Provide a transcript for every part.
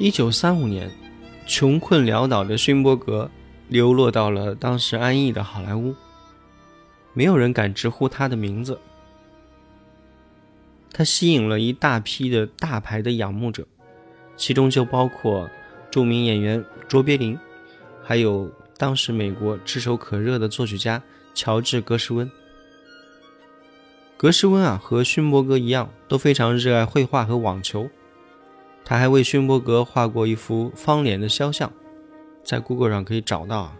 一九三五年，穷困潦倒的勋伯格流落到了当时安逸的好莱坞，没有人敢直呼他的名字。他吸引了一大批的大牌的仰慕者，其中就包括著名演员卓别林，还有当时美国炙手可热的作曲家乔治·格什温。格什温啊，和勋伯格一样，都非常热爱绘画和网球。他还为勋伯格画过一幅方脸的肖像，在 Google 上可以找到啊。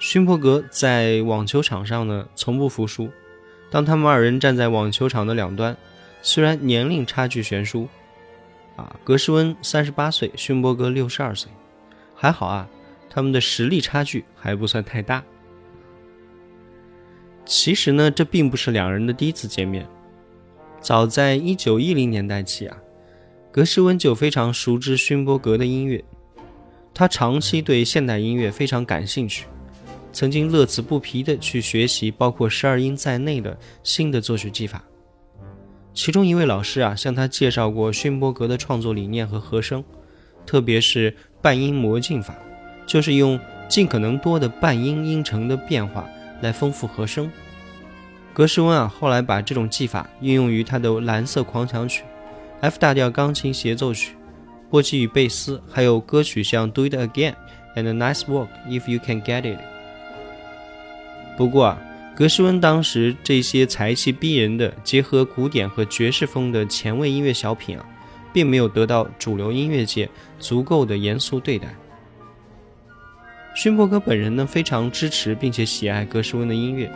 勋伯格在网球场上呢，从不服输。当他们二人站在网球场的两端，虽然年龄差距悬殊，啊，格什温三十八岁，勋伯格六十二岁，还好啊，他们的实力差距还不算太大。其实呢，这并不是两人的第一次见面，早在一九一零年代起啊，格什温就非常熟知勋伯格的音乐，他长期对现代音乐非常感兴趣。曾经乐此不疲地去学习包括十二音在内的新的作曲技法。其中一位老师啊，向他介绍过勋伯格的创作理念和和声，特别是半音魔镜法，就是用尽可能多的半音音程的变化来丰富和声。格什温啊，后来把这种技法运用于他的《蓝色狂想曲》、F 大调钢琴协奏曲、波吉与贝斯，还有歌曲像《Do It Again》and Nice Work If You Can Get It。不过啊，格什温当时这些才气逼人的结合古典和爵士风的前卫音乐小品啊，并没有得到主流音乐界足够的严肃对待。勋伯格本人呢，非常支持并且喜爱格什温的音乐，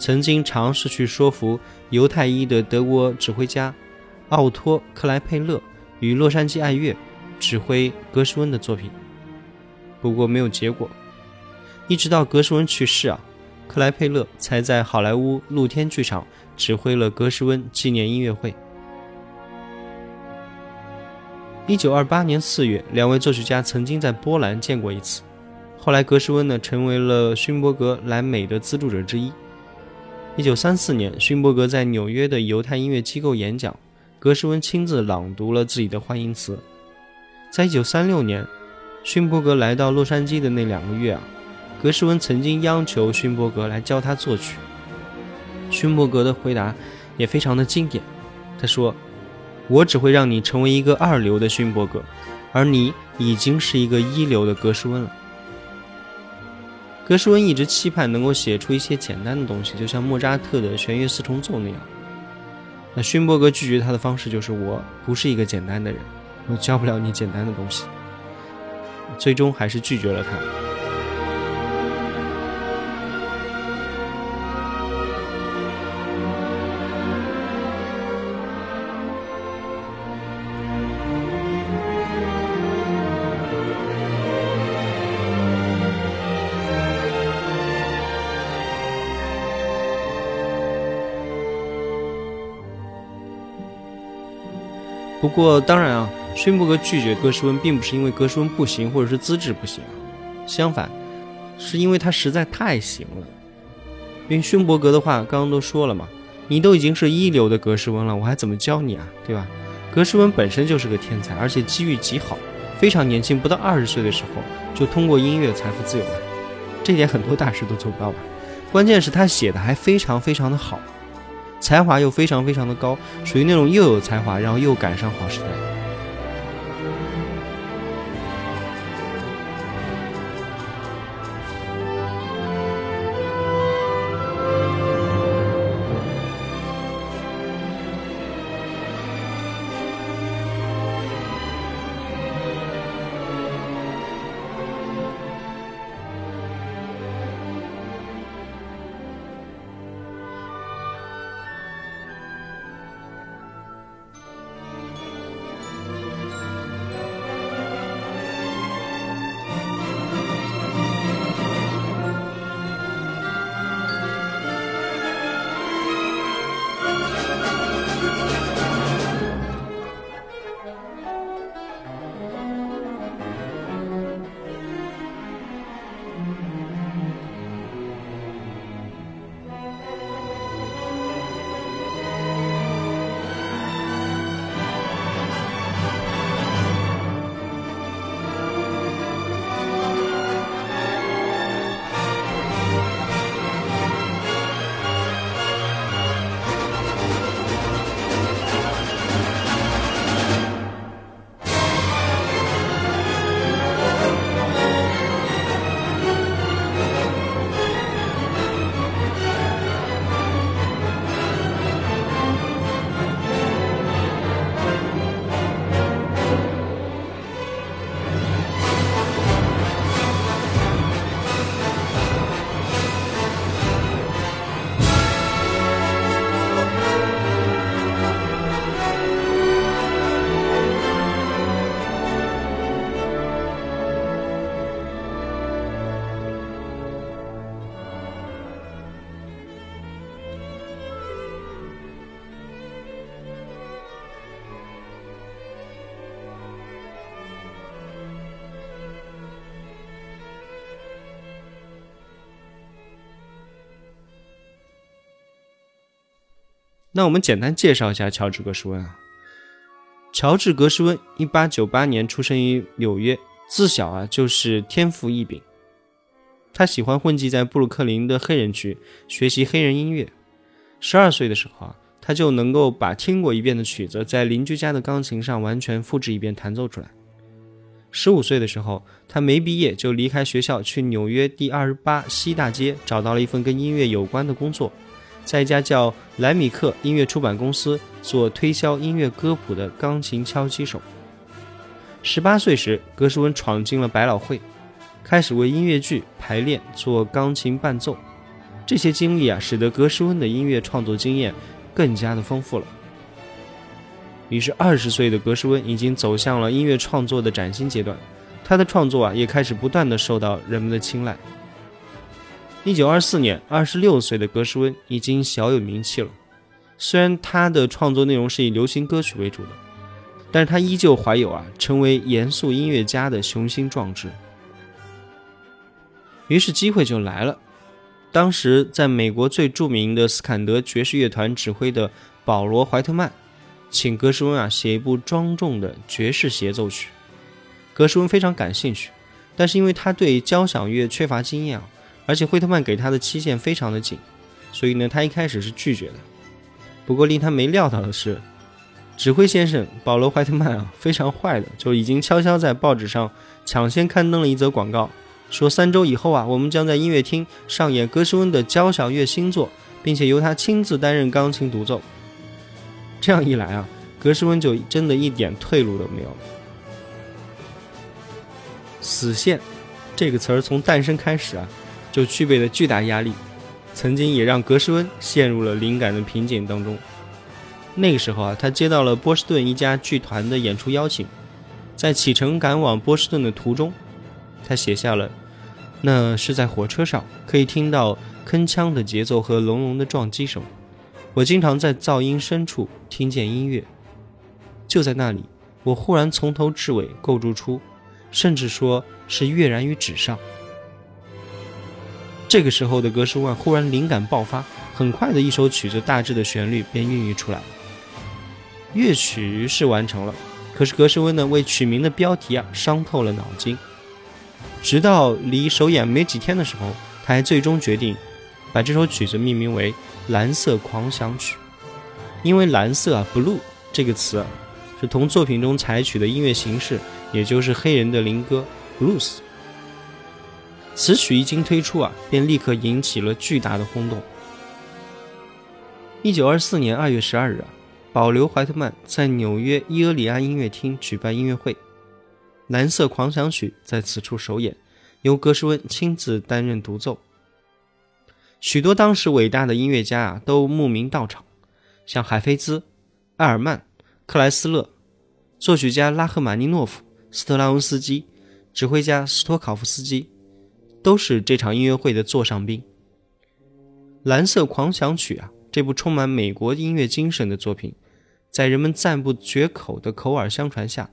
曾经尝试去说服犹太裔的德国指挥家奥托·克莱佩勒与洛杉矶爱乐指挥格什温的作品，不过没有结果。一直到格什温去世啊。克莱佩勒才在好莱坞露天剧场指挥了格什温纪念音乐会。一九二八年四月，两位作曲家曾经在波兰见过一次。后来，格什温呢成为了勋伯格来美的资助者之一。一九三四年，勋伯格在纽约的犹太音乐机构演讲，格什温亲自朗读了自己的欢迎词。在一九三六年，勋伯格来到洛杉矶的那两个月啊。格什温曾经央求勋伯格来教他作曲，勋伯格的回答也非常的经典。他说：“我只会让你成为一个二流的勋伯格，而你已经是一个一流的格什温了。”格什温一直期盼能够写出一些简单的东西，就像莫扎特的弦乐四重奏那样。那勋伯格拒绝他的方式就是：“我不是一个简单的人，我教不了你简单的东西。”最终还是拒绝了他。不过，当然啊，勋伯格拒绝格什温，并不是因为格什温不行，或者是资质不行，相反，是因为他实在太行了。因为勋伯格的话，刚刚都说了嘛，你都已经是一流的格什温了，我还怎么教你啊，对吧？格什温本身就是个天才，而且机遇极好，非常年轻，不到二十岁的时候就通过音乐财富自由了，这点很多大师都做不到吧？关键是他写的还非常非常的好。才华又非常非常的高，属于那种又有才华，然后又赶上好时代。那我们简单介绍一下乔治·格什温啊。乔治·格什温，一八九八年出生于纽约，自小啊就是天赋异禀。他喜欢混迹在布鲁克林的黑人区，学习黑人音乐。十二岁的时候啊，他就能够把听过一遍的曲子，在邻居家的钢琴上完全复制一遍弹奏出来。十五岁的时候，他没毕业就离开学校，去纽约第二十八西大街找到了一份跟音乐有关的工作。在一家叫莱米克音乐出版公司做推销音乐歌谱的钢琴敲击手。十八岁时，格什温闯进了百老汇，开始为音乐剧排练做钢琴伴奏。这些经历啊，使得格什温的音乐创作经验更加的丰富了。于是，二十岁的格什温已经走向了音乐创作的崭新阶段，他的创作啊，也开始不断的受到人们的青睐。一九二四年，二十六岁的格什温已经小有名气了。虽然他的创作内容是以流行歌曲为主的，但是他依旧怀有啊成为严肃音乐家的雄心壮志。于是机会就来了。当时在美国最著名的斯坎德爵士乐团指挥的保罗·怀特曼，请格什温啊写一部庄重的爵士协奏曲。格什温非常感兴趣，但是因为他对交响乐缺乏经验啊。而且惠特曼给他的期限非常的紧，所以呢，他一开始是拒绝的。不过令他没料到的是，指挥先生保罗·怀特曼啊，非常坏的，就已经悄悄在报纸上抢先刊登了一则广告，说三周以后啊，我们将在音乐厅上演格什温的交响乐新作，并且由他亲自担任钢琴独奏。这样一来啊，格什温就真的一点退路都没有了。死线这个词儿从诞生开始啊。就具备了巨大压力，曾经也让格什温陷入了灵感的瓶颈当中。那个时候啊，他接到了波士顿一家剧团的演出邀请，在启程赶往波士顿的途中，他写下了：“那是在火车上，可以听到铿锵的节奏和隆隆的撞击声。我经常在噪音深处听见音乐。就在那里，我忽然从头至尾构筑出，甚至说是跃然于纸上。”这个时候的格什温忽然灵感爆发，很快的一首曲子大致的旋律便孕育出来了。乐曲是完成了，可是格什温呢为曲名的标题啊伤透了脑筋。直到离首演没几天的时候，他还最终决定把这首曲子命名为《蓝色狂想曲》，因为蓝色啊 blue 这个词是同作品中采取的音乐形式，也就是黑人的灵歌 blues。此曲一经推出啊，便立刻引起了巨大的轰动。一九二四年二月十二日啊，保留怀特曼在纽约伊俄里安音乐厅举办音乐会，《蓝色狂想曲》在此处首演，由格什温亲自担任独奏。许多当时伟大的音乐家啊都慕名到场，像海菲兹、埃尔曼、克莱斯勒，作曲家拉赫玛尼诺夫、斯特拉文斯基，指挥家斯托考夫斯基。都是这场音乐会的座上宾。《蓝色狂想曲》啊，这部充满美国音乐精神的作品，在人们赞不绝口的口耳相传下，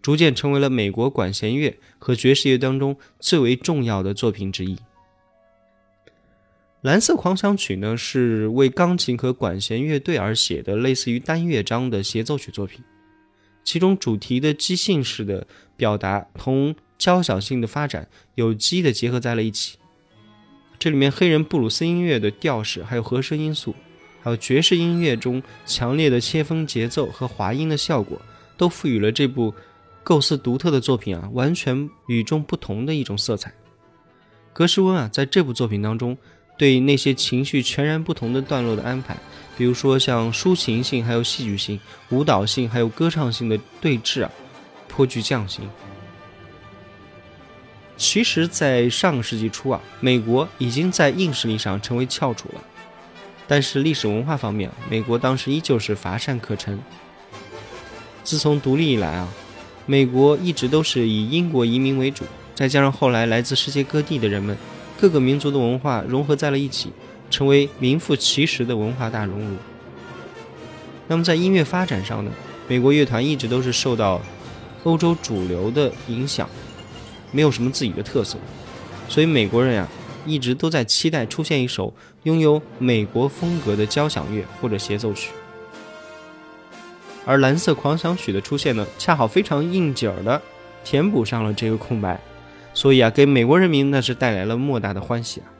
逐渐成为了美国管弦乐和爵士乐当中最为重要的作品之一。《蓝色狂想曲》呢，是为钢琴和管弦乐队而写的，类似于单乐章的协奏曲作品，其中主题的即兴式的表达同。交响性的发展有机的结合在了一起，这里面黑人布鲁斯音乐的调式，还有和声因素，还有爵士音乐中强烈的切分节奏和滑音的效果，都赋予了这部构思独特的作品啊，完全与众不同的一种色彩。格什温啊，在这部作品当中，对那些情绪全然不同的段落的安排，比如说像抒情性、还有戏剧性、舞蹈性、还有歌唱性的对峙啊，颇具匠心。其实，在上个世纪初啊，美国已经在硬实力上成为翘楚了，但是历史文化方面，美国当时依旧是乏善可陈。自从独立以来啊，美国一直都是以英国移民为主，再加上后来来自世界各地的人们，各个民族的文化融合在了一起，成为名副其实的文化大熔炉。那么在音乐发展上呢，美国乐团一直都是受到欧洲主流的影响。没有什么自己的特色，所以美国人呀一直都在期待出现一首拥有美国风格的交响乐或者协奏曲。而《蓝色狂想曲》的出现呢，恰好非常应景儿的填补上了这个空白，所以啊，给美国人民那是带来了莫大的欢喜啊。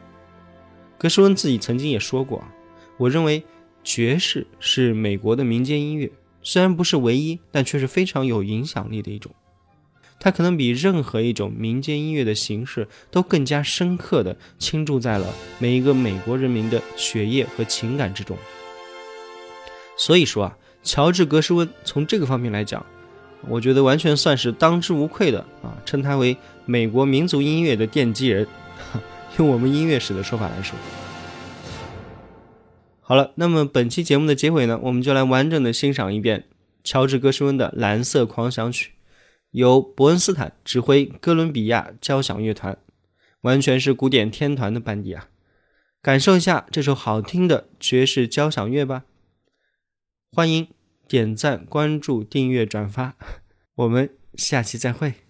格什温自己曾经也说过啊，我认为爵士是美国的民间音乐，虽然不是唯一，但却是非常有影响力的一种。它可能比任何一种民间音乐的形式都更加深刻地倾注在了每一个美国人民的血液和情感之中。所以说啊。乔治·格什温从这个方面来讲，我觉得完全算是当之无愧的啊，称他为美国民族音乐的奠基人。用我们音乐史的说法来说，好了，那么本期节目的结尾呢，我们就来完整的欣赏一遍乔治·格什温的《蓝色狂想曲》，由伯恩斯坦指挥哥伦比亚交响乐团，完全是古典天团的班底啊，感受一下这首好听的爵士交响乐吧，欢迎。点赞、关注、订阅、转发，我们下期再会。